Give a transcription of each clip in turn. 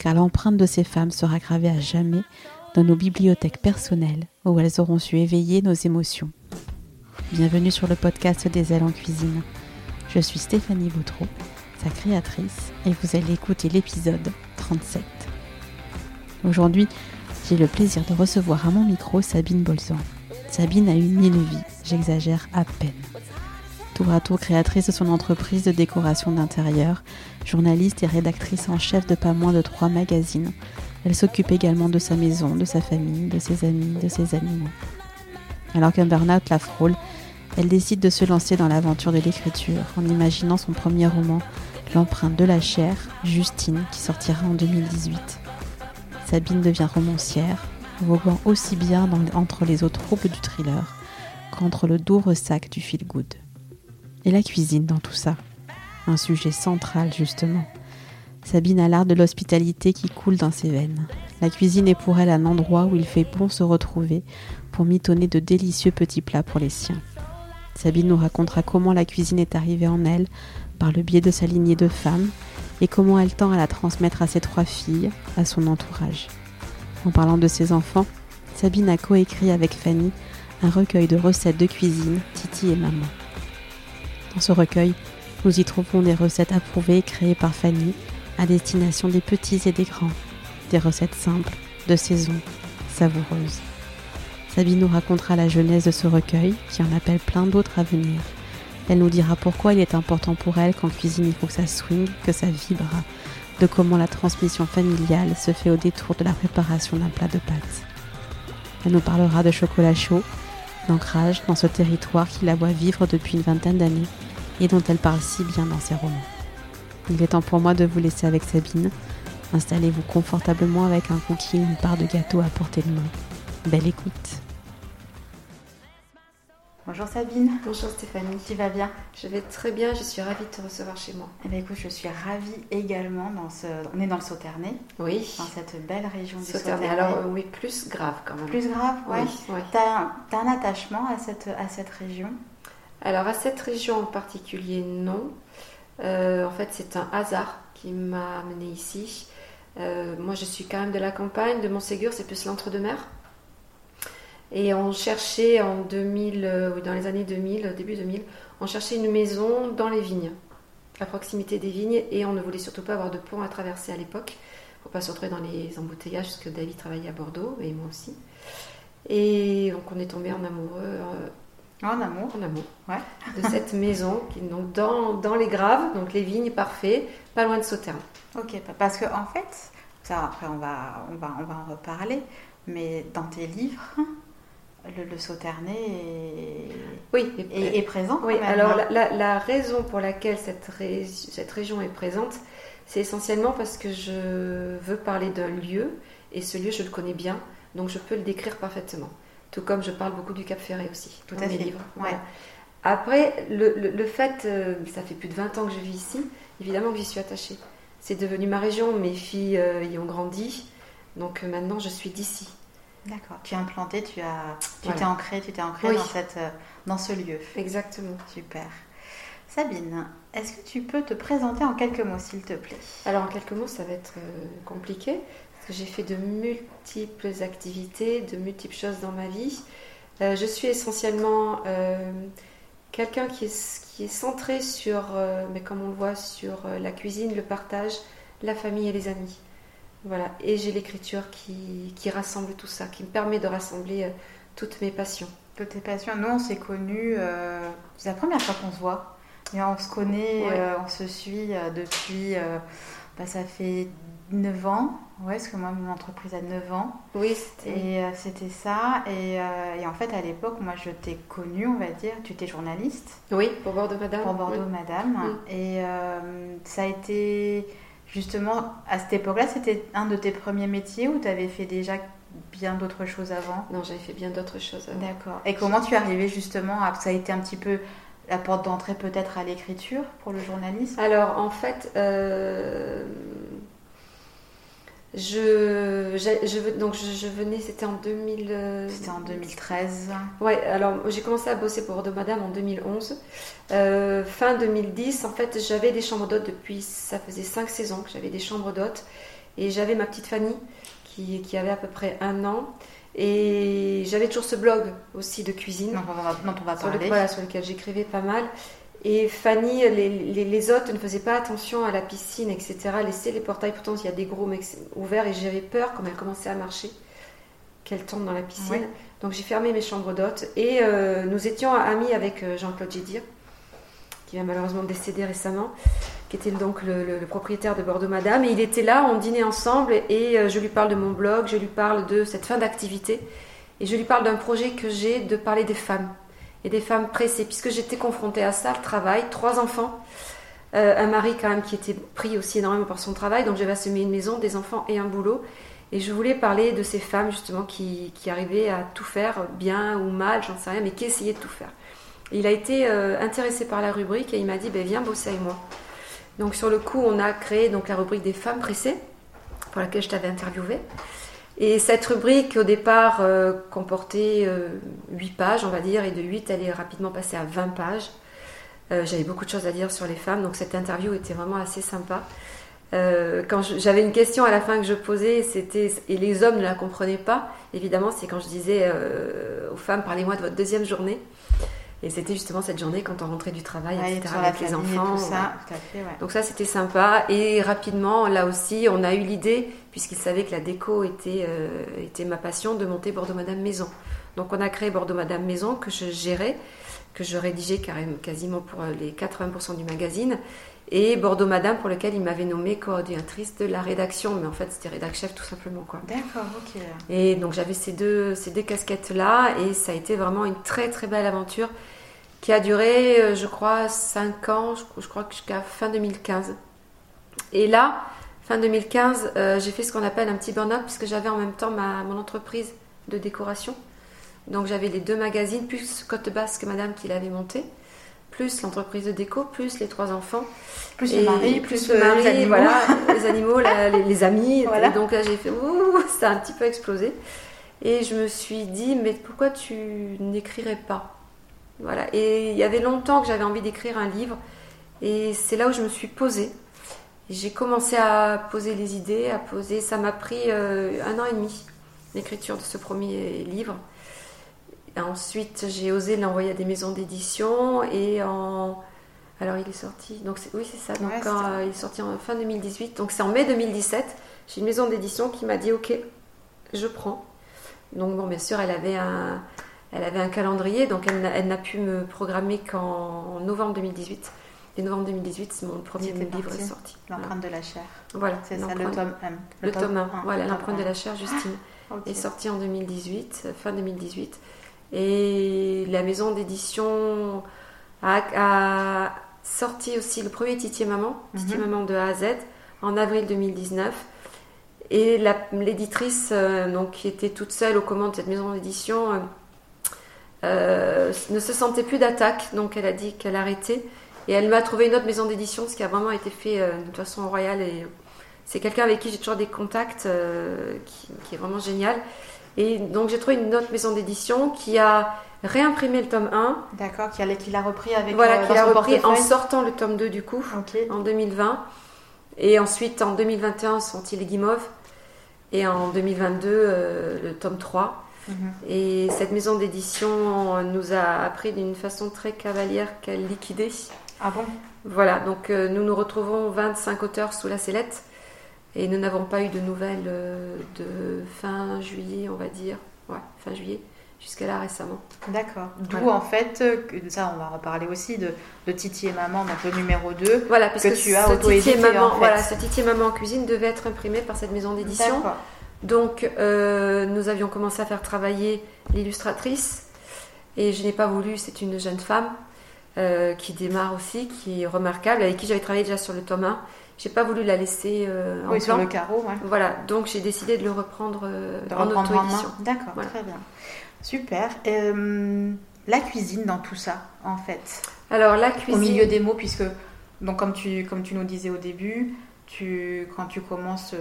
car l'empreinte de ces femmes sera gravée à jamais dans nos bibliothèques personnelles où elles auront su éveiller nos émotions. Bienvenue sur le podcast des ailes en cuisine. Je suis Stéphanie Boutreau, sa créatrice, et vous allez écouter l'épisode 37. Aujourd'hui, j'ai le plaisir de recevoir à mon micro Sabine Bolzan. Sabine a une mille vies, j'exagère à peine tour à tour créatrice de son entreprise de décoration d'intérieur, journaliste et rédactrice en chef de pas moins de trois magazines. Elle s'occupe également de sa maison, de sa famille, de ses amis, de ses animaux. Alors qu'un burn-out la frôle, elle décide de se lancer dans l'aventure de l'écriture en imaginant son premier roman, L'empreinte de la chair, Justine, qui sortira en 2018. Sabine devient romancière, voguant aussi bien entre les eaux troubles du thriller qu'entre le doux ressac du feel good. Et la cuisine dans tout ça Un sujet central justement. Sabine a l'art de l'hospitalité qui coule dans ses veines. La cuisine est pour elle un endroit où il fait bon se retrouver pour mitonner de délicieux petits plats pour les siens. Sabine nous racontera comment la cuisine est arrivée en elle par le biais de sa lignée de femmes et comment elle tend à la transmettre à ses trois filles, à son entourage. En parlant de ses enfants, Sabine a coécrit avec Fanny un recueil de recettes de cuisine, Titi et Maman. Dans ce recueil, nous y trouvons des recettes approuvées créées par Fanny à destination des petits et des grands, des recettes simples, de saison, savoureuses. Sabine nous racontera la jeunesse de ce recueil, qui en appelle plein d'autres à venir. Elle nous dira pourquoi il est important pour elle qu'en cuisine il faut que ça swing, que ça vibre, de comment la transmission familiale se fait au détour de la préparation d'un plat de pâtes. Elle nous parlera de chocolat chaud, d'ancrage dans ce territoire qui la voit vivre depuis une vingtaine d'années et dont elle parle si bien dans ses romans. Il est temps pour moi de vous laisser avec Sabine. Installez-vous confortablement avec un cookie ou une part de gâteau à portée de main. Belle écoute. Bonjour Sabine. Bonjour Stéphanie. Tu vas bien? Je vais très bien, je suis ravie de te recevoir chez moi. Eh bien écoute, je suis ravie également dans ce... On est dans le Sauternay. Oui. Dans cette belle région du Sauternay. Alors euh, oui, plus grave quand même. Plus grave, ouais. oui. oui. Tu as, un attachement à cette, à cette région? Alors à cette région en particulier, non. Euh, en fait, c'est un hasard qui m'a amené ici. Euh, moi, je suis quand même de la campagne, de Montségur, c'est plus l'entre-deux-mer. Et on cherchait en 2000, euh, dans les années 2000, début 2000, on cherchait une maison dans les vignes, à proximité des vignes, et on ne voulait surtout pas avoir de pont à traverser à l'époque, pour pas se retrouver dans les embouteillages, parce que David travaillait à Bordeaux, et moi aussi. Et donc on est tombé en amoureux. Euh, en amour En amour. Ouais. de cette maison, qui est donc dans, dans, les Graves, donc les vignes parfait, pas loin de Sauternes. Ok, parce que en fait, ça après on va, on va, on va en reparler, mais dans tes livres, le, le Sauternay est, oui, est, présent. Oui, alors hein. la, la, raison pour laquelle cette, cette région est présente, c'est essentiellement parce que je veux parler d'un lieu, et ce lieu, je le connais bien, donc je peux le décrire parfaitement. Tout comme je parle beaucoup du Cap Ferré aussi, Tout dans mes livres. Après, le, le, fait, euh, ça fait plus de 20 ans que je vis ici, évidemment que j'y suis attachée. C'est devenu ma région, mes filles euh, y ont grandi, donc euh, maintenant je suis d'ici. D'accord. Tu es implanté, tu as, tu t'es ancré, tu t'es ancré dans cette, euh, dans ce lieu. Exactement. Super. Sabine, est-ce que tu peux te présenter en quelques mots, s'il te plaît? Alors en quelques mots, ça va être euh, compliqué parce que j'ai fait de multiples activités, de multiples choses dans ma vie. Euh, je suis essentiellement quelqu'un qui est, qui est centré sur, mais comme on le voit, sur la cuisine, le partage, la famille et les amis. Voilà. Et j'ai l'écriture qui, qui, rassemble tout ça, qui me permet de rassembler euh, toutes mes passions. Toutes tes passions. Nous, on s'est connus, euh, c'est la première fois qu'on se voit. Et on se connaît, euh, on se suit depuis, bah, ça fait 9 ans. Ouais, parce que moi, mon entreprise a 9 ans. Oui, c'était. Et c'était ça. Et, et, en fait, à l'époque, moi, je t'ai connue, on va dire. Tu étais journaliste. Oui, pour Bordeaux Madame. Pour Bordeaux Madame. Et ça a été Justement, à cette époque-là, c'était un de tes premiers métiers ou tu avais fait déjà bien d'autres choses avant? Non, j'avais fait bien d'autres choses avant. D'accord. Et comment tu es arrivée justement à... Ça a été un petit peu la porte d'entrée peut-être à l'écriture pour le journalisme? Alors, en fait, euh, je, je, donc je, venais, c'était en 2000. Euh, c'était en 2013. Ouais, alors j'ai commencé à bosser pour Bordeaux Madame en 2011. Euh, fin 2010, en fait, j'avais des chambres d'hôtes depuis, ça faisait 5 saisons que j'avais des chambres d'hôtes. Et j'avais ma petite Fanny qui, qui, avait à peu près un an. Et j'avais toujours ce blog aussi de cuisine. Dont on va, on va parler. Sur, sur lequel j'écrivais pas mal. Et Fanny, les, hôtes ne faisaient pas attention à la piscine, etc. Laissaient les portails, pourtant il y a des gros mecs ouverts et j'avais peur, quand elle commençait à marcher, qu'elle tombe dans la piscine. Donc j'ai fermé mes chambres d'hôtes et euh, nous étions amis avec euh, Jean-Claude Gédir, qui vient malheureusement décéder récemment, qui était donc le, propriétaire de Bordeaux Madame. Et il était là, on dînait ensemble et euh, je lui parle de mon blog, je lui parle de cette fin d'activité et je lui parle d'un projet que j'ai de parler des femmes et des femmes pressées, puisque j'étais confrontée à ça, le travail, trois enfants, euh, un mari quand même qui était pris aussi énormément par son travail, donc j'avais assumé une maison, des enfants et un boulot. Et je voulais parler de ces femmes justement qui, qui arrivaient à tout faire, bien ou mal, j'en sais rien, mais qui essayaient de tout faire. il a été euh, intéressé par la rubrique et il m'a dit ben, viens bosser avec moi. Donc sur le coup, on a créé donc la rubrique des femmes pressées, pour laquelle je t'avais interviewé. Et cette rubrique, au départ, euh, comportait 8 euh, pages, on va dire, et de 8, elle est rapidement passée à 20 pages. Euh, j'avais beaucoup de choses à dire sur les femmes, donc cette interview était vraiment assez sympa. quand j'avais une question à la fin que je posais, c'était et les hommes ne la comprenaient pas. Évidemment, c'est quand je disais aux femmes parlez-moi de votre deuxième journée. Et c'était justement cette journée quand on rentrait du travail, etc., avec les enfants. Ça, Donc ça, c'était sympa. Et rapidement, là aussi, on a eu l'idée, puisqu'il savait que la déco était, euh, était ma passion, de monter Bordeaux Madame Maison. Donc on a créé Bordeaux Madame Maison, que je gérais, que je rédigeais quasiment pour euh, les 80% du magazine. Et Bordeaux Madame, pour lequel il m'avait nommée coordinatrice de la rédaction. Mais en fait, c'était rédac chef tout simplement. quoi. D'accord, ok. Et donc j'avais ces deux, ces deux casquettes-là. Et ça a été vraiment une très très belle aventure qui a duré, euh, je crois, 5 ans, je crois jusqu'à fin 2015. Et là, fin 2015, euh, j'ai fait ce qu'on appelle un petit burn-up, puisque j'avais en même temps ma, mon entreprise de décoration. Donc j'avais les deux magazines, plus Côte Basque Madame qui l'avait monté, plus l'entreprise de déco, plus les trois enfants. Plus le mari, plus, le mari, les animaux, voilà, les, animaux les, amis. Et donc là, j'ai fait, ouh, ça a un petit peu explosé. Et je me suis dit, mais pourquoi tu n'écrirais pas? Voilà. Et il y avait longtemps que j'avais envie d'écrire un livre. Et c'est là où je me suis posée. J'ai commencé à poser les idées, à poser. Ça m'a pris euh, un an et demi, l'écriture de ce premier livre. ensuite, j'ai osé l'envoyer à des maisons d'édition. Et en. Alors, il est sorti. Donc, oui, c'est ça. Donc, il est sorti en fin 2018. Donc, c'est en mai 2017. J'ai une maison d'édition qui m'a dit Ok, je prends. Donc, bon, bien sûr, elle avait un elle avait un calendrier, donc elle n'a pu me programmer qu'en novembre 2018. Et novembre 2018, c'est mon premier livre est sorti. L'empreinte de la chair. Voilà, c'est ça, le tome M. Le, tome 1, voilà, l'empreinte de la chair, Justine, est sorti en 2018, fin 2018. Et la maison d'édition a, sorti aussi le premier Titi Maman, Titi mhm. Maman de A à Z, en avril 2019. Et l'éditrice, euh, donc qui était toute seule aux commandes de cette maison d'édition, euh, euh, ne se sentait plus d'attaque, donc elle a dit qu'elle arrêtait. Et elle m'a trouvé une autre maison d'édition, ce qui a vraiment été fait euh, de façon royale. Et c'est quelqu'un avec qui j'ai toujours des contacts, euh, qui, est vraiment génial. Et donc j'ai trouvé une autre maison d'édition qui a réimprimé le tome 1. D'accord, qui, qui l'a repris avec Voilà, qui l'a repris en sortant le tome 2 du coup, en 2020. Et ensuite en 2021 sorti les Guimauves. Et en 2022 le tome 3. Mhm. Et cette maison d'édition nous a appris d'une façon très cavalière qu'elle liquidait. Ah bon Voilà, donc euh, nous nous retrouvons 25 auteurs sous la sellette. Et nous n'avons pas eu de nouvelles euh, de fin juillet, on va dire. Ouais, fin juillet, jusqu'à là récemment. D'accord. D'où en fait, euh, que- ça on va reparler aussi de, de Titi et Maman, donc le numéro 2. Voilà, parce que, Que tu as ce Titi et maman, en fait. voilà, ce Titi et maman en cuisine devait être imprimé par cette maison d'édition. Donc, euh, nous avions commencé à faire travailler l'illustratrice. Et je n'ai pas voulu, c'est une jeune femme euh, qui démarre aussi, qui est remarquable, avec qui j'avais travaillé déjà sur le tome 1. J'ai pas voulu la laisser euh, en Oui, sur le carreau, ouais. Voilà, donc j'ai décidé de le reprendre euh, De en main. D'accord, Voilà. très bien. Super. Euh, la cuisine dans tout ça, en fait. Alors, la cuisine. Au milieu des mots, puisque, donc, comme, tu, comme tu nous disais au début, tu, quand tu commences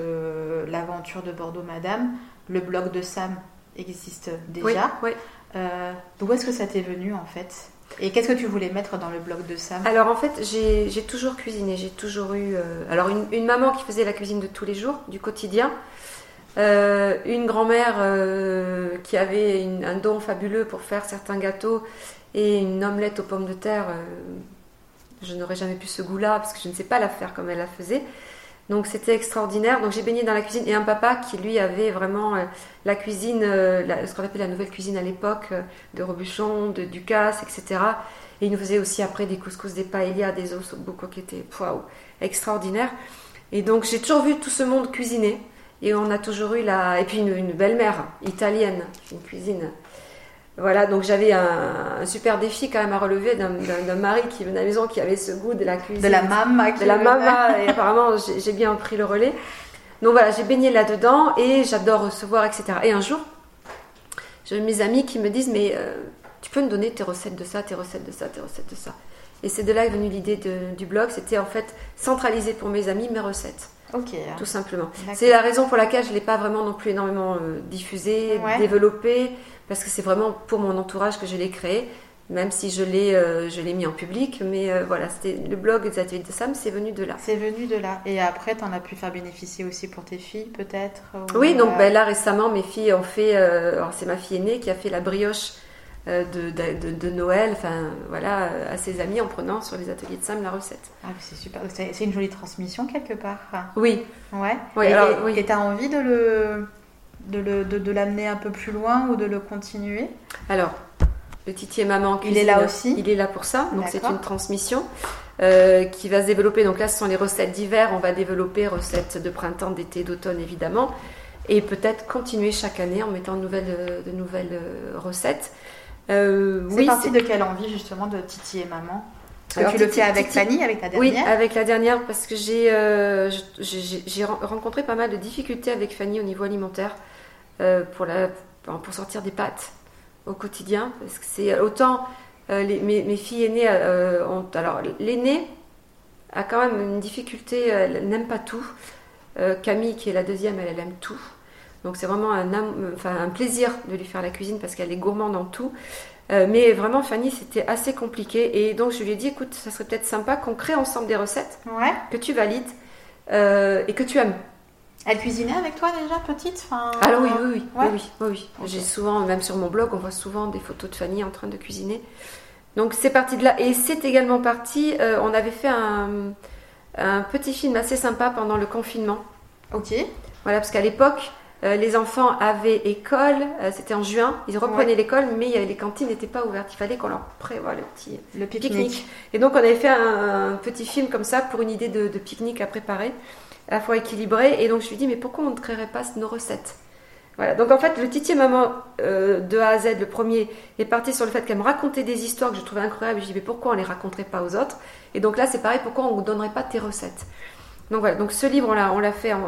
l'aventure de Bordeaux Madame, le blog de Sam existe Oui, déjà. oui. Euh, D'où est-ce que ça t'est venu, en fait? Et qu'est-ce que tu voulais mettre dans le blog de Sam Alors en fait, j'ai toujours cuisiné, j'ai toujours eu... euh, alors une, maman qui faisait la cuisine de tous les jours, du quotidien, Euh, une grand-mère euh, qui avait un don fabuleux pour faire certains gâteaux et une omelette aux pommes de terre. je n'aurais jamais pu ce goût-là parce que je ne sais pas la faire comme elle la faisait. Donc c'était extraordinaire. Donc j'ai baigné dans la cuisine et un papa qui lui avait vraiment euh, la cuisine, euh, ce qu'on appelait la nouvelle cuisine à l'époque, euh, de Robuchon, de Ducasse, etc. Et il nous faisait aussi après des couscous, des paellas, des os beaucoup qui étaient waouh, extraordinaires. Et donc j'ai toujours vu tout ce monde cuisiner. Et on a toujours eu la. Et puis une, une belle-mère italienne, une cuisine. Voilà, donc j'avais un, un super défi quand même à relever d'un- mari qui venait à la maison, qui avait ce goût de la cuisine. De la mama De la mama, et apparemment j'ai bien pris le relais. Donc voilà, j'ai baigné là-dedans et j'adore recevoir, etc. Et un jour, j'ai mes amis qui me disent Mais euh, tu peux me donner tes recettes de ça, tes recettes de ça, tes recettes de ça? Et c'est de là est venue l'idée du blog. C'était en fait centraliser pour mes amis mes recettes, Ok. tout simplement. C'est la raison pour laquelle je ne l'ai pas vraiment non plus énormément euh, diffusé, Ouais. développé, parce que c'est vraiment pour mon entourage que je l'ai créé, même si je l'ai euh, je l'ai mis en public. Mais euh, voilà, c'était le blog des ateliers de Sam, c'est venu de là. C'est venu de là. Et après, tu en as pu faire bénéficier aussi pour tes filles, peut-être ou, Oui, donc ben, là récemment, mes filles ont fait. alors c'est ma fille aînée qui a fait la brioche de, de, Noël, enfin voilà, euh, à ses amis en prenant sur les ateliers de Sam la recette. Ah, c'est super. C'est une jolie transmission quelque part. Oui, Ouais. Oui, et alors, oui. et t'as envie de le de le de, de l'amener un peu plus loin ou de le continuer? Alors le Titi et Maman en Il est cuisine, là aussi? Il est là pour ça, donc c'est une transmission euh, qui va se développer. Donc là, ce sont les recettes d'hiver, on va développer recettes de printemps, d'été, d'automne évidemment, et peut-être continuer chaque année en mettant de nouvelles, euh, de nouvelles euh, recettes. Euh, C'est oui, parti de quelle envie justement de Titi et maman Parce que Alors, tu le fais avec Fanny, avec ta Oui, dernière avec la dernière, parce que j'ai euh, rencontré pas mal de difficultés avec Fanny au niveau alimentaire euh, pour, la, pour sortir des pâtes au quotidien. Parce que c'est autant euh, les- mes, mes filles aînées ont. Alors, l'aînée a quand même une difficulté, elle n'aime pas tout. Camille, qui est la deuxième, elle, elle aime tout. Donc c'est vraiment un, am- enfin, un plaisir de lui faire la cuisine parce qu'elle est gourmande en tout. Euh, mais vraiment, Fanny, c'était assez compliqué. Et donc, je lui ai dit, écoute, ça serait peut-être sympa qu'on crée ensemble des recettes Ouais. que tu valides euh, et que tu aimes. Elle cuisinait avec toi déjà petite enfin, Alors oui, oui, oui, Ouais. oui, oui, oui. J'ai souvent, même sur mon blog, on voit souvent des photos de Fanny en train de cuisiner. Donc c'est parti de là. Et c'est également parti, euh, on avait fait un, un petit film assez sympa pendant le confinement. Ok. Voilà, parce qu'à l'époque, euh, les enfants avaient école, euh, c'était en juin, ils reprenaient Ouais. l'école, mais avait- les cantines n'étaient pas ouvertes. Il fallait qu'on leur prévoie le petit Le pique-nique. Et donc on avait fait un, un petit film comme ça pour une idée de, de pique-nique à préparer, à la fois équilibré. Et donc je lui ai dit, mais pourquoi on ne créerait pas nos recettes? Voilà, donc en fait, le Titi Maman euh, de A à Z, le premier, est parti sur le fait qu'elle me racontait des histoires que je trouvais incroyables. Je lui ai dit, mais pourquoi on les raconterait pas aux autres? Et donc là, c'est pareil, pourquoi on ne donnerait pas tes recettes? Donc voilà, donc ce livre, on l'a, fait en-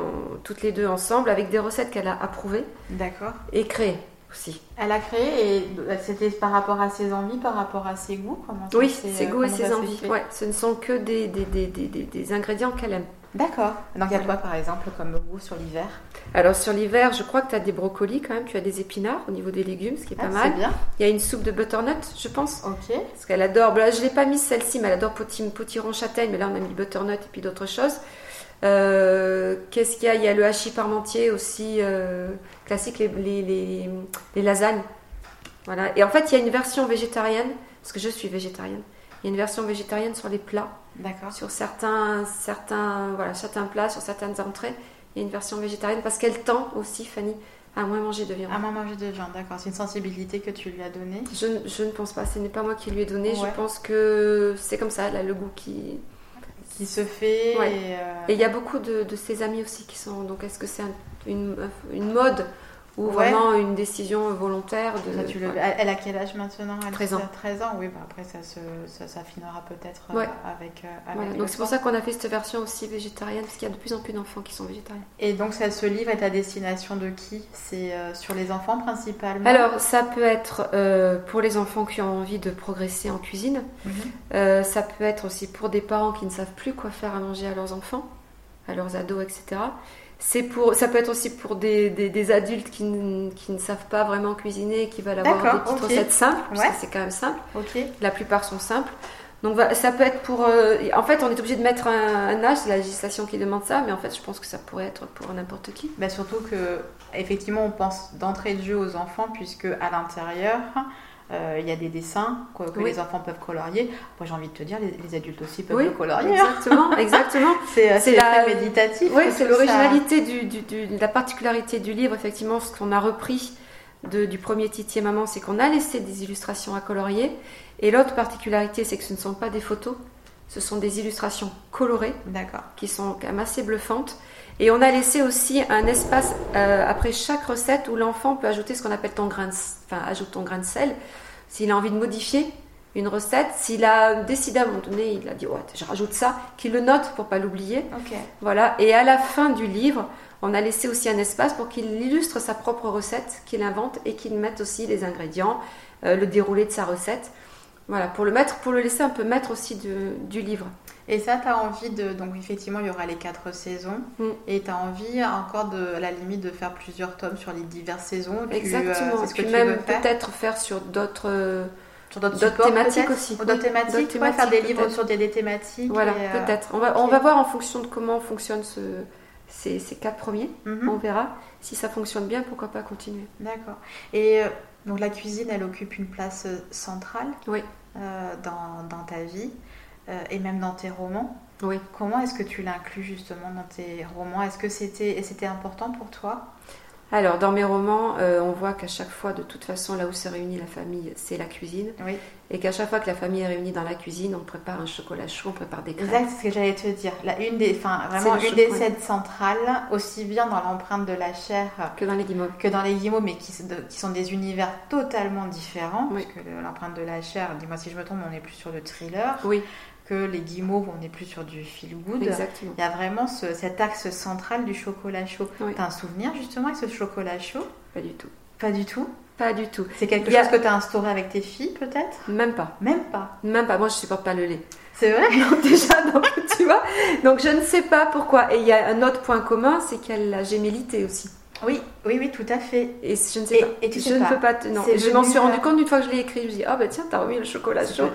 toutes les deux ensemble avec des recettes qu'elle a approuvées D'accord. et créées aussi. Elle a créé et c'était par rapport à ses envies, par rapport à ses goûts comment ça Oui, ses euh, goûts et ses envies. Ouais, ce ne sont que des, des, des, des, des- des ingrédients qu'elle aime. D'accord. Donc il y a quoi par exemple comme goût sur l'hiver? Alors sur l'hiver, je crois que tu as des brocolis quand même, tu as des épinards au niveau des légumes, ce qui est Ah, pas C'est mal. bien. Il y a une soupe de butternut, je pense, Ok. parce qu'elle adore. Là, je l'ai pas mise celle-ci, mais elle adore potiron châtaigne, mais là on a mis butternut et puis d'autres choses. Euh, Qu'est-ce qu'il y a? Il y a le hachis parmentier aussi, euh, classique, les, les, les, les lasagnes. Voilà. Et en fait, il y a une version végétarienne, parce que je suis végétarienne. Il y a une version végétarienne sur les plats D'accord. sur certains, certains, voilà, certains plats, sur certaines entrées. et une version végétarienne parce qu'elle tend aussi, Fanny, à moins manger de viande. À moins manger de viande, d'accord. C'est une sensibilité que tu lui as donnée? Je, je, ne pense pas, ce n'est pas moi qui lui ai donné. Je pense que c'est comme ça, elle a le goût qui. Qui se fait. Euh, Et il y a beaucoup de, de, ses amis aussi qui sont. Donc est-ce que c'est une, une mode ou vraiment une décision volontaire de. tu le... Elle a quel âge maintenant? Elle 13 ans. 13 ans, oui, bah après ça, ça s'affinera peut-être euh, avec. Euh, avec Donc c'est pour ça qu'on a fait cette version aussi végétarienne, parce qu'il y a de plus en plus d'enfants qui sont végétariens. Et donc ça, ce livre est à destination de qui? C'est euh, sur les enfants principalement? Alors ça peut être pour les enfants qui ont envie de progresser en cuisine, mhm. ça peut être aussi pour des parents qui ne savent plus quoi faire à manger à leurs enfants, à leurs ados, etc. C'est pour, ça peut être aussi pour des, des, adultes qui, qui, ne savent pas vraiment cuisiner, qui veulent avoir des petites recettes simples, parce que c'est quand même simple. La plupart sont simples. Donc ça peut être pour... Euh, en fait, on est obligé de mettre un, âge, c'est la législation qui demande ça, mais en fait, je pense que ça pourrait être pour n'importe qui. Bah surtout que, effectivement, on pense d'entrée de jeu aux enfants, puisque à l'intérieur, il y a des dessins que, les enfants peuvent colorier. Moi, j'ai envie de te dire, les, adultes aussi peuvent le colorier. Hein. Exactement, exactement. Euh, c'est la méditatif. Oui, c'est l'originalité, du, du, la particularité du livre, effectivement, ce qu'on a repris de, du premier Titi Maman, c'est qu'on a laissé des illustrations à colorier. Et l'autre particularité, c'est que ce ne sont pas des photos, ce sont des illustrations colorées, qui sont quand même assez bluffantes. Et on a laissé aussi un espace euh, après chaque recette où l'enfant peut ajouter ce qu'on appelle ton grain de, enfin, ajoute ton grain de sel. S'il a envie de modifier une recette, s'il a décidé à un moment donné, il a dit ouais, je rajoute ça, qu'il le note pour pas l'oublier. Voilà. Et à la fin du livre, on a laissé aussi un espace pour qu'il illustre sa propre recette, qu'il invente et qu'il mette aussi les ingrédients, euh, le déroulé de sa recette. Voilà, pour le mettre, pour le laisser un peu mettre aussi du livre. Et ça, tu as envie de. Donc, effectivement, il y aura les quatre saisons. Mm. Et tu as envie encore, de, à la limite, de faire plusieurs tomes sur les diverses saisons. Exactement. Euh, ce que même peut-être faire sur d'autres. sur d'autres thématiques aussi. D'autres thématiques, faire des livres sur des, thématiques. Voilà, euh, peut-être. On va, on va voir en fonction de comment fonctionnent ce, ces, ces, quatre premiers. Mhm. On verra. Si ça fonctionne bien, pourquoi pas continuer. D'accord. Et euh, donc la cuisine, elle occupe une place centrale oui. dans, dans, ta vie. Euh, et même dans tes romans. Oui. Comment est-ce que tu l'inclus justement dans tes romans? Est-ce que c'était c'était important pour toi? Alors, dans mes romans, euh, on voit qu'à chaque fois, de toute façon, là où se réunit la famille, c'est la cuisine. Oui. Et qu'à chaque fois que la famille est réunie dans la cuisine, on prépare un chocolat chaud, on prépare des crêpes. Exact, c'est ce que j'allais te dire. La, une des, enfin, vraiment une des scènes centrales, aussi bien dans l'empreinte de la chair que dans les guimauves, que dans les guimauves, mais qui, qui sont des univers totalement différents. Parce que l'empreinte de la chair, dis-moi si je me trompe, on est plus sur le thriller. Oui les guimauves, on est plus sur du feel good. Exactement. Il y a vraiment cet axe central du chocolat chaud. Tu as un souvenir justement avec ce chocolat chaud? Pas du tout. Pas du tout? Pas du tout. C'est quelque chose que tu as instauré avec tes filles peut-être? Même pas. Même pas. Même pas. Moi, je supporte pas le lait. C'est vrai? Non, déjà, donc, tu vois. Donc, je ne sais pas pourquoi. Et il y a un autre point commun, c'est qu'elle a gémilité aussi. Oui, oui, oui, tout à fait. Et je ne sais pas. Et tu je ne peux pas. Non, je m'en suis rendu compte une fois que je l'ai écrit. Je me dis, ah oh, bah tiens, t'as remis le chocolat chaud.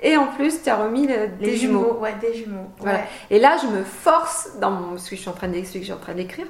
Et en plus, tu as remis des jumeaux. Ouais, des jumeaux. Voilà. Et là, je me force, dans ce que je suis en train d'écrire,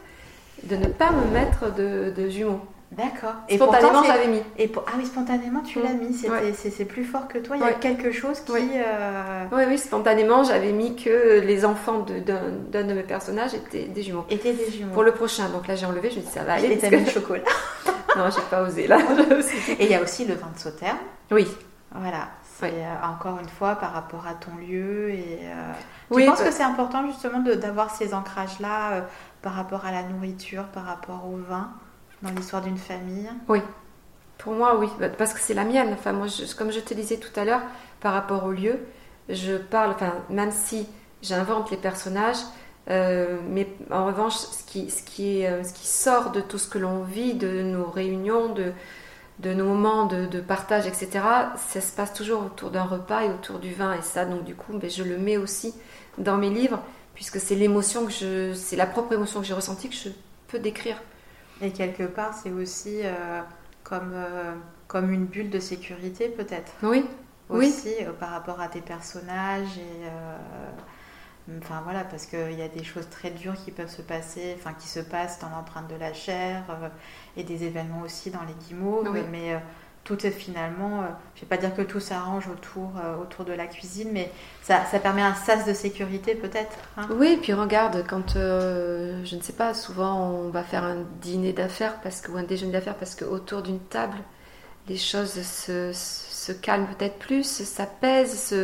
de ne pas me mettre de, jumeaux. D'accord. Et spontanément, j'avais mis. Et Ah oui, spontanément, tu l'as mm. mis. C'est plus fort que toi. Il y a quelque chose qui. Oui, euh... oui, oui, spontanément, j'avais mis que les enfants d'un de, mes personnages étaient des jumeaux. Étaient des jumeaux. Pour le prochain. Donc là, j'ai enlevé. Je me dis, ça va aller. Et t'as mis le chocolat. non, j'ai pas osé là. et il y a aussi le vin de sauterne. Oui. Voilà. C'est euh, encore une fois par rapport à ton lieu. Et, euh, oui, penses que c'est important justement d'avoir ces ancrages-là euh, par rapport à la nourriture, par rapport au vin, dans l'histoire d'une famille? Oui. Pour moi, oui, bah, parce que c'est la mienne. Enfin, moi, comme je te disais tout à l'heure, par rapport au lieu, je parle, enfin, même si j'invente les personnages, mais en revanche, ce qui, ce, qui est, ce qui sort de tout ce que l'on vit, de nos réunions, de, de nos moments de, partage, etc., ça se passe toujours autour d'un repas et autour du vin. Et ça, donc du coup, ben, je le mets aussi dans mes livres, puisque c'est l'émotion que je, c'est la propre émotion que j'ai ressentie que je peux décrire. Et quelque part, c'est aussi euh, comme, euh, comme une bulle de sécurité, peut-être. Oui. Aussi oui. Euh, par rapport à tes personnages et Enfin voilà, parce qu'il y a des choses très dures qui peuvent se passer, enfin qui se passent dans l'empreinte de la chair, euh, et des événements aussi dans les guimauves, mais euh, tout est finalement, je je vais pas dire que tout s'arrange autour, autour de la cuisine, mais ça, ça permet un sas de sécurité peut-être. Hein. oui, puis regarde, quand, je ne sais pas, souvent on va faire un dîner d'affaires parce que, ou un déjeuner d'affaires parce qu'autour d'une table, les choses se, se calment peut-être plus, ça pèse,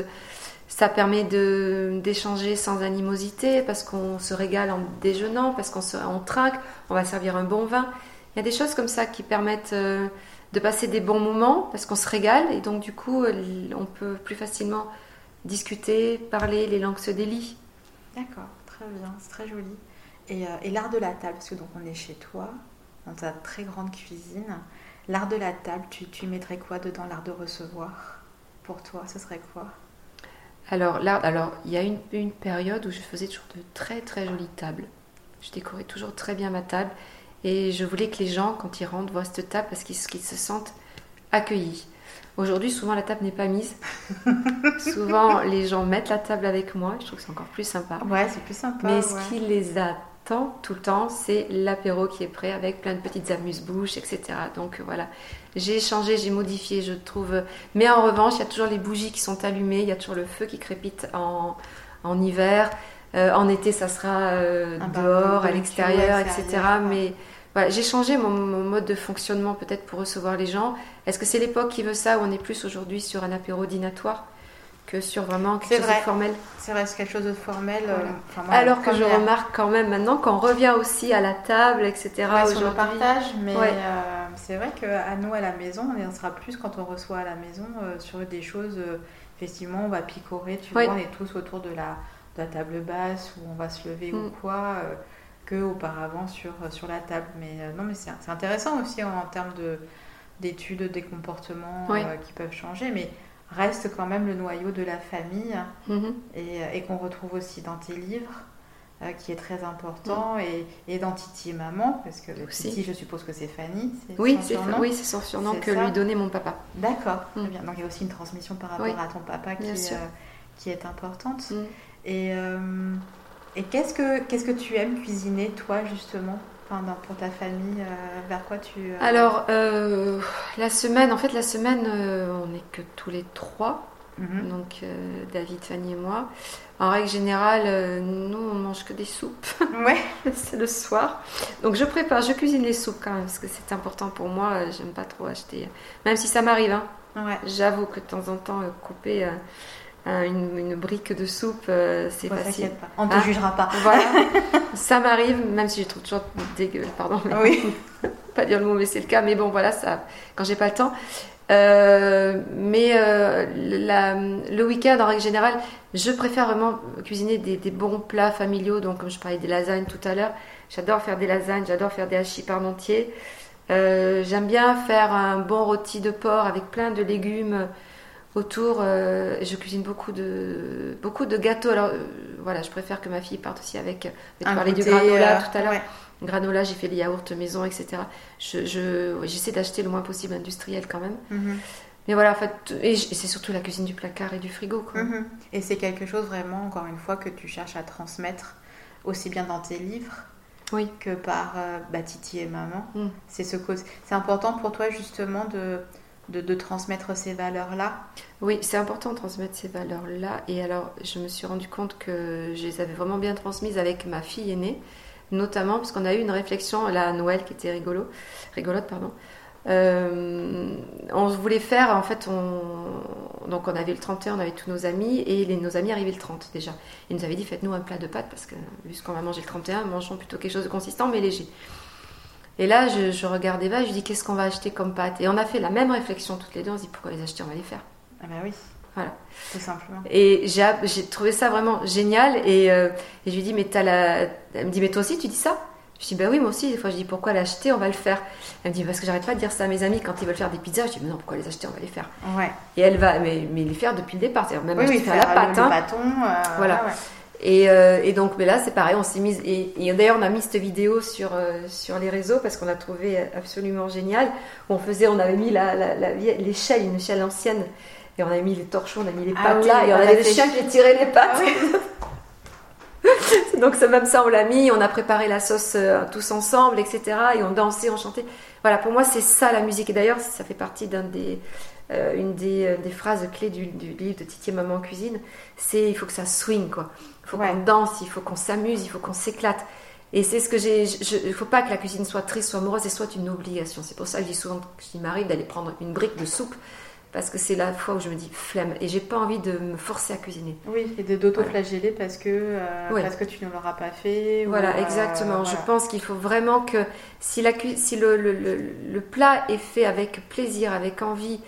ça permet d'échanger sans animosité parce qu'on se régale en déjeunant, parce qu'on on trinque, on va servir un bon vin. Il y a des choses comme ça qui permettent euh, de passer des bons moments parce qu'on se régale et donc du coup on peut plus facilement discuter, parler, les langues se délient. D'accord, très bien, c'est très joli. Et, euh, et l'art de la table, parce que donc on est chez toi, dans ta très grande cuisine. L'art de la table, tu, tu mettrais quoi dedans l'art de recevoir Pour toi, ce serait quoi? Alors, là, alors, il y a une, une, période où je faisais toujours de très très jolies tables. Je décorais toujours très bien ma table et je voulais que les gens, quand ils rentrent, voient cette table parce qu'ils se sentent accueillis. Aujourd'hui, souvent la table n'est pas mise. souvent, les gens mettent la table avec moi. Je trouve que c'est encore plus sympa. Ouais, c'est plus sympa. Mais ce qui les a tout le temps, c'est l'apéro qui est prêt avec plein de petites amuse-bouches, etc. Donc voilà, j'ai changé, j'ai modifié, je trouve. Mais en revanche, il y a toujours les bougies qui sont allumées, il y a toujours le feu qui crépite en, en hiver. Euh, en été, ça sera euh, dehors, à l'extérieur, etc. Mais voilà, j'ai changé mon, mon, mode de fonctionnement peut-être pour recevoir les gens. Est-ce que c'est l'époque qui veut ça ou on est plus aujourd'hui sur un apéro dînatoire? Que sur vraiment quelque chose de formel. C'est vrai, c'est quelque chose de formel. Euh, Alors que je remarque quand même maintenant qu'on revient aussi à la table, etc. Ouais, sur le partage, mais euh, c'est vrai qu'à nous à la maison, on en sera plus quand on reçoit à la maison euh, sur des choses. effectivement, on va picorer, tu vois, on est tous autour de la, de la table basse où on va se lever ou mm. quoi, que auparavant sur, sur la table. Mais non, mais c'est intéressant aussi en, en termes de d'études des comportements qui peuvent changer, mais reste quand même le noyau de la famille mhm. et, qu'on retrouve aussi dans tes livres, euh, qui est très important, et, et, dans Titi Maman, parce que Titi, je suppose que c'est Fanny. Oui, c'est oui, son surnom que lui donnait mon papa. D'accord, mm. bien. Donc il y a aussi une transmission par rapport à ton papa qui, euh, qui est importante. Mm. Et, euh, et qu'est-ce que qu'est-ce que tu aimes cuisiner, toi, justement? Pour ta famille, euh, vers quoi tu... Euh, Alors, euh, la semaine, en fait, la semaine, on n'est que tous les trois. Mhm. Donc, David, Fanny et moi. En règle générale, nous, on mange que des soupes. Ouais. c'est le soir. Donc, je prépare, je cuisine les soupes quand même, parce que c'est important pour moi. J'aime pas trop acheter. Même si ça m'arrive, hein. Ouais. J'avoue que de temps en temps, couper une, brique de soupe, euh, c'est facile. On ne te ah, jugera pas. Voilà. ça m'arrive, même si je trouve toujours dégueu, pardon. oui. pas dire le mot, mais c'est le cas. Mais bon, voilà, ça, quand j'ai pas le temps. Euh, mais euh, le week-end, en règle générale, je préfère vraiment cuisiner des, bons plats familiaux. Donc, comme je parlais des lasagnes tout à l'heure, j'adore faire des lasagnes, j'adore faire des hachis parmentiers. J'aime bien faire un bon rôti de porc avec plein de légumes autour. Euh, je cuisine beaucoup de, beaucoup de gâteaux. Alors euh, voilà, je préfère que ma fille parte aussi avec. Tu parlais du granola euh, tout à l'heure. Granola, j'ai fait les yaourts maison, etc. Je, j'essaie d'acheter le moins possible industriel quand même. Mhm. Mais voilà, en fait, et, c'est surtout la cuisine du placard et du frigo. Mhm. Et c'est quelque chose vraiment, encore une fois, que tu cherches à transmettre aussi bien dans tes livres oui. que par bah, Titi et maman. Mm. C'est ce c'est important pour toi justement de de, transmettre ces valeurs-là Oui, c'est important de transmettre ces valeurs-là. Et alors, je me suis rendu compte que je les avais vraiment bien transmises avec ma fille aînée, notamment parce qu'on a eu une réflexion là, à Noël qui était rigolo, rigolote. Pardon. Euh, on voulait faire, en fait, on, donc on avait le 31, on avait tous nos amis, et les, nos amis arrivaient le 30 déjà. Ils nous avaient dit faites-nous un plat de pâtes, parce que vu ce qu'on va manger le 31, mangeons plutôt quelque chose de consistant mais léger. Et là, je, je regarde Eva, je lui dis qu'est-ce qu'on va acheter comme pâte Et on a fait la même réflexion toutes les deux. On se dit pourquoi les acheter On va les faire. Ah bah oui. Voilà. Tout simplement. Et j'ai trouvé ça vraiment génial. Et, euh, et je lui dis mais t'as la. Elle me dit mais toi aussi tu dis ça? Je dis bah oui moi aussi. Des fois je dis pourquoi l'acheter On va le faire? Elle me dit parce que j'arrête pas de dire ça à mes amis quand ils veulent faire des pizzas. Je dis mais non pourquoi les acheter On va les faire? Ouais. Et elle va mais, mais les faire depuis le départ. C'est même oui, oui, faire la pâte. Hein. bâton. Euh, voilà. Euh, et, donc, mais là, c'est pareil, on s'est mise. Et, d'ailleurs, on a mis cette vidéo sur, euh, sur les réseaux parce qu'on a trouvé absolument génial. On faisait, on avait mis l'échelle, la, une échelle ancienne, et on avait mis les torchons, on a mis les ah pattes là, et on avait des chiens qui tiraient les pattes. Ah donc c'est même ça, on l'a mis, on a préparé la sauce euh, tous ensemble, etc. Et on dansait, on chantait. Voilà, pour moi, c'est ça la musique. Et d'ailleurs, ça fait partie d'un des, une des, des, phrases clés du, livre de Titi Maman en cuisine. C'est il faut que ça swing, quoi. Il faut qu'on danse, il faut qu'on s'amuse, il faut qu'on s'éclate. Et c'est ce que j'ai. Il ne faut pas que la cuisine soit triste, soit amoureuse et soit une obligation. C'est pour ça que je dis souvent qu'il m'arrive d'aller prendre une brique de soupe parce que c'est la fois où je me dis flemme et j'ai pas envie de me forcer à cuisiner. Oui, et de d'auto-flageller parce que euh, parce que tu ne l'auras pas fait. Voilà, exactement. Je pense qu'il faut vraiment que si la si le, le, le, plat est fait avec plaisir, avec envie,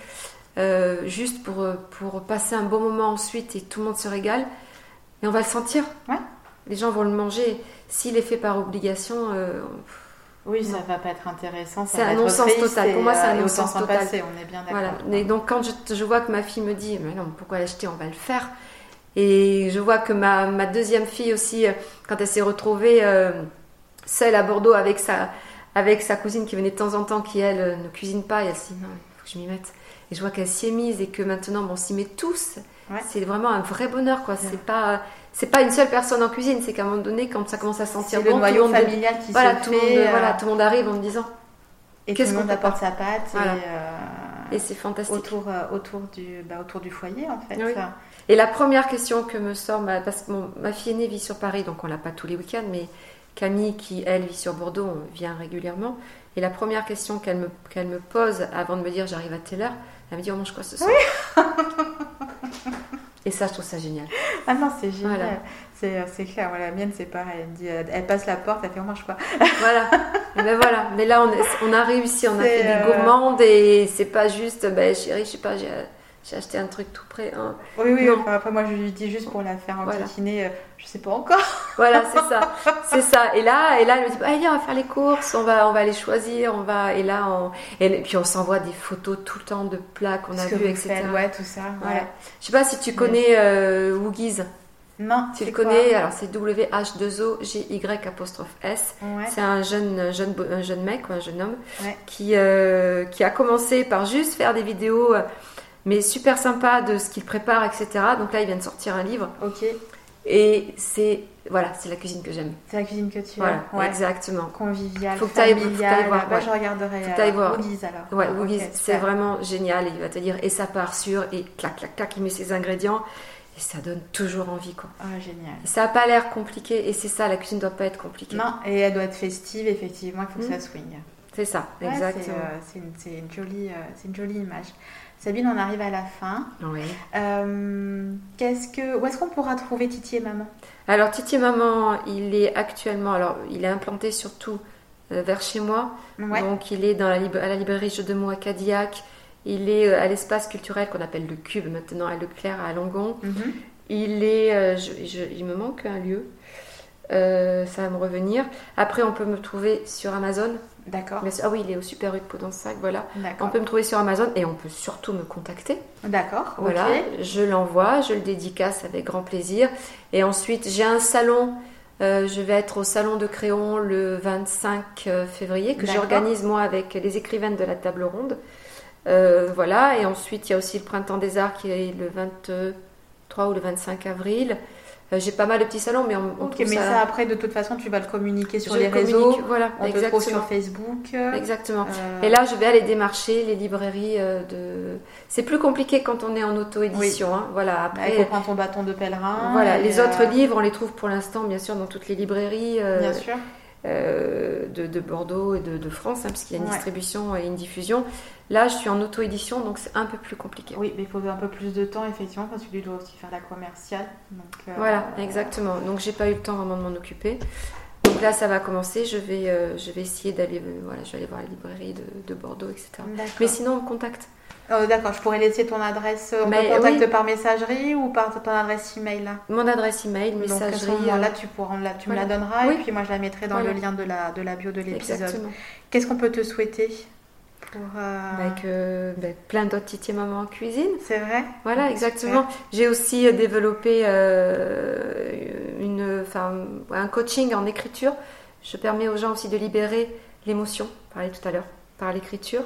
euh, juste pour pour passer un bon moment ensuite et tout le monde se régale, et on va le sentir. Ouais. Les gens vont le manger. S'il est fait par obligation. Euh, oui, ça va pas être intéressant. C'est un non-sens total. Pour moi, c'est un euh, non-sens total. on est bien d'accord. Voilà. Et donc, quand je, vois que ma fille me dit, mais non, pourquoi l'acheter On va le faire. Et je vois que ma, ma deuxième fille aussi, euh, quand elle s'est retrouvée euh, seule à Bordeaux avec sa, avec sa cousine qui venait de temps en temps, qui elle ne cuisine pas, et elle s'est dit, non, il faut que je m'y mette. Et je vois qu'elle s'y est mise et que maintenant, bon, on s'y met tous. C'est vraiment un vrai bonheur, quoi. C'est pas c'est pas une seule personne en cuisine, c'est qu'à un moment donné, quand ça commence à sentir bon, le noyau tout familial qui voilà, se tout fait, monde, voilà, tout le monde arrive en me disant. Et le monde apporte sa pâte. Et, euh, et c'est fantastique. Autour, euh, autour, du, bah, autour du foyer, en fait. Et la première question que me sort, parce que ma fille aînée vit sur Paris, donc on l'a pas tous les week-ends, mais Camille, qui elle vit sur Bordeaux, on vient régulièrement. Et la première question qu'elle me, qu'elle me pose avant de me dire j'arrive à telle heure, elle me dit on mange quoi ce soir? Oui Et ça, je trouve ça génial. Ah non, c'est génial. C'est, euh, c'est clair. Voilà, la mienne, c'est pareil. Elle, dit, elle passe la porte, elle fait on mange quoi Voilà. Et ben voilà. Mais là, on, on a réussi. On a fait des euh, gourmandes et c'est pas juste, ben chérie, je sais pas, j'ai j'ai acheté un truc tout prêt. Hein. Oui, oui, après moi je lui dis juste pour la faire en voilà. Euh, je sais pas encore. Voilà, c'est ça. c'est ça. Et là, et là, elle me dit, allez, on va faire les courses, on va, on va les choisir, on va, et là, on... et puis on s'envoie des photos tout le temps de plats qu'on a vus, etc. ouais, tout ça. Voilà. Je sais pas si tu connais euh, Woogies. Non. Tu le connais? Alors c'est W-H-2-O G-Y apostrophe S. C'est un jeune, jeune, un jeune mec, un jeune homme, qui, euh, qui a commencé par juste faire des vidéos euh, mais super sympa de ce qu'il prépare, etc. Donc là, il vient de sortir un livre. Ok. Et c'est voilà, c'est la cuisine que j'aime. C'est la cuisine que tu aimes. Voilà, exactement. Convivial, faut que tu ailles voir. Bah, je regarderai. Faut euh, voir. Woogies, alors. Ouais, c'est vraiment génial. Il va te dire et ça part sur et clac clac clac, il met ses ingrédients et ça donne toujours envie quoi. Ah génial. ça n'a pas l'air compliqué et c'est ça, la cuisine doit pas être compliquée. Non, et elle doit être festive effectivement. Il faut que ça hmm. swing. C'est ça, exactement. Euh, c'est une, une, jolie, euh, c'est une jolie image. Sabine, on arrive à la fin. Oui. Euh, qu'est-ce que, où est-ce qu'on pourra trouver Titi et Maman? Alors Titi et Maman, il est actuellement, alors il est implanté surtout euh, vers chez moi. Donc il est dans la, à la librairie Jeux de mots à Cadillac. Il est euh, à l'espace culturel qu'on appelle le Cube maintenant à Leclerc à Langon. Mhm. Il est, il me manque un lieu. ça va me revenir. Après, on peut me trouver sur Amazon. D'accord. Ah oui, il est au Super U de Podensac, voilà. On peut me trouver sur Amazon et on peut surtout me contacter. D'accord. Voilà, je l'envoie, je le dédicace avec grand plaisir. Et ensuite, j'ai un salon. Euh, je vais être au salon de Créon le 25 euh, février que j'organise moi avec les écrivaines de la table ronde. Euh, voilà, et ensuite il y a aussi le Printemps des Arts qui est le 23 ou le 25 avril. Euh, j'ai pas mal de petits salons, mais on, on mais ça... après, de toute façon, tu vas le communiquer sur les réseaux. Voilà, on exactement. te sur Facebook. Exactement. Euh, Et là, je vais aller démarcher les librairies euh, de. C'est plus compliqué quand on est en auto-édition. Hein. Voilà. Après, prendre ton bâton de pèlerin. Voilà. Les autres livres, on les trouve pour l'instant, bien sûr, dans toutes les librairies. bien sûr. De, Bordeaux et de, France, hein, parce qu'il y a une distribution et une diffusion. Là, je suis en auto-édition, donc c'est un peu plus compliqué. Oui, mais il faut un peu plus de temps, effectivement, parce que lui doit aussi faire la commerciale. Euh, voilà, exactement. Donc, j'ai pas eu le temps vraiment de m'en occuper. Donc là, ça va commencer. Je vais, euh, je vais essayer d'aller, euh, voilà, je vais aller voir la librairie de, Bordeaux, etc. Mais sinon, on me contacte. Oh, D'accord, je pourrais laisser ton adresse. On te contacte par messagerie ou par ton adresse email? Là Mon adresse email, messagerie. Donc, là, tu, pourras, là, tu me la donneras et puis moi, je la mettrai dans le lien de la, de la bio de l'épisode. Qu'est-ce qu'on peut te souhaiter avec euh, ben, plein d'autres Titi Maman en cuisine. C'est vrai? Voilà, exactement. J'ai aussi euh, développé euh, une, un coaching en écriture. Je permets aux gens aussi de libérer l'émotion, parlais tout à l'heure, par l'écriture.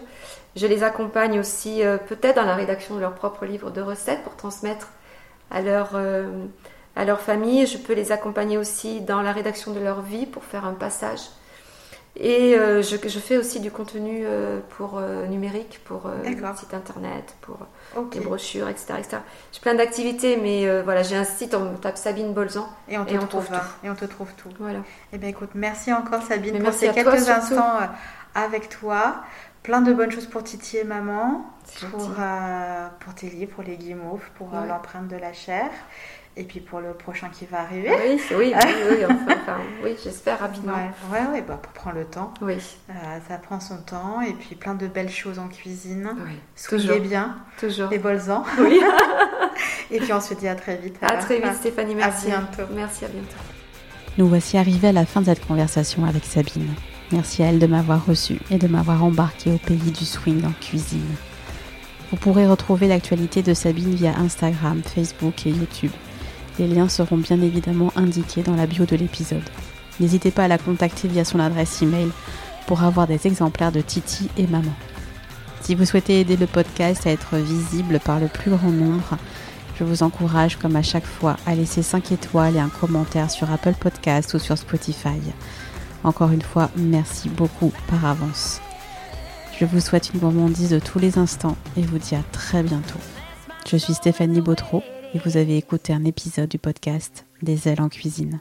Je les accompagne aussi peut-être dans la rédaction de leur propre livre de recettes pour transmettre à leur, à leur famille. Je peux les accompagner aussi dans la rédaction de leur vie pour faire un passage. Et euh, je, je, fais aussi du contenu euh, pour euh, numérique, pour site internet, pour des brochures, etc. etc. J'ai plein d'activités, mais voilà, j'ai un site, on tape Sabine Bolzan et on, te trouve, tout. Et on te trouve tout. Voilà. Eh bien écoute, merci encore Sabine pour ces quelques instants avec toi. Plein de bonnes choses pour Titi et maman, pour, pour, tes livres, pour les guimauves, pour l'empreinte de la chair. Et puis pour le prochain qui va arriver. Oui, oui, oui, enfin, oui j'espère rapidement. Ouais, ouais, bah, pour prendre le temps. Oui. Euh, ça prend son temps et puis plein de belles choses en cuisine. Oui. Soyez bien. Toujours. Et bolzans. Oui. et puis on se dit à très vite. À très vite, Stéphanie. Merci. À bientôt. Merci, à bientôt. Nous voici arrivés à la fin de cette conversation avec Sabine. Merci à elle de m'avoir reçue et de m'avoir embarqué au pays du swing en cuisine. Vous pourrez retrouver l'actualité de Sabine via Instagram, Facebook et YouTube. Les liens seront bien évidemment indiqués dans la bio de l'épisode. N'hésitez pas à la contacter via son adresse email pour avoir des exemplaires de Titi et Maman. Si vous souhaitez aider le podcast à être visible par le plus grand nombre, je vous encourage, comme à chaque fois, à laisser 5 étoiles et un commentaire sur Apple Podcast ou sur Spotify. Encore une fois, merci beaucoup par avance. Je vous souhaite une gourmandise de tous les instants et vous dis à très bientôt. Je suis Stéphanie Bautreau et vous avez écouté un épisode du podcast Des ailes en cuisine.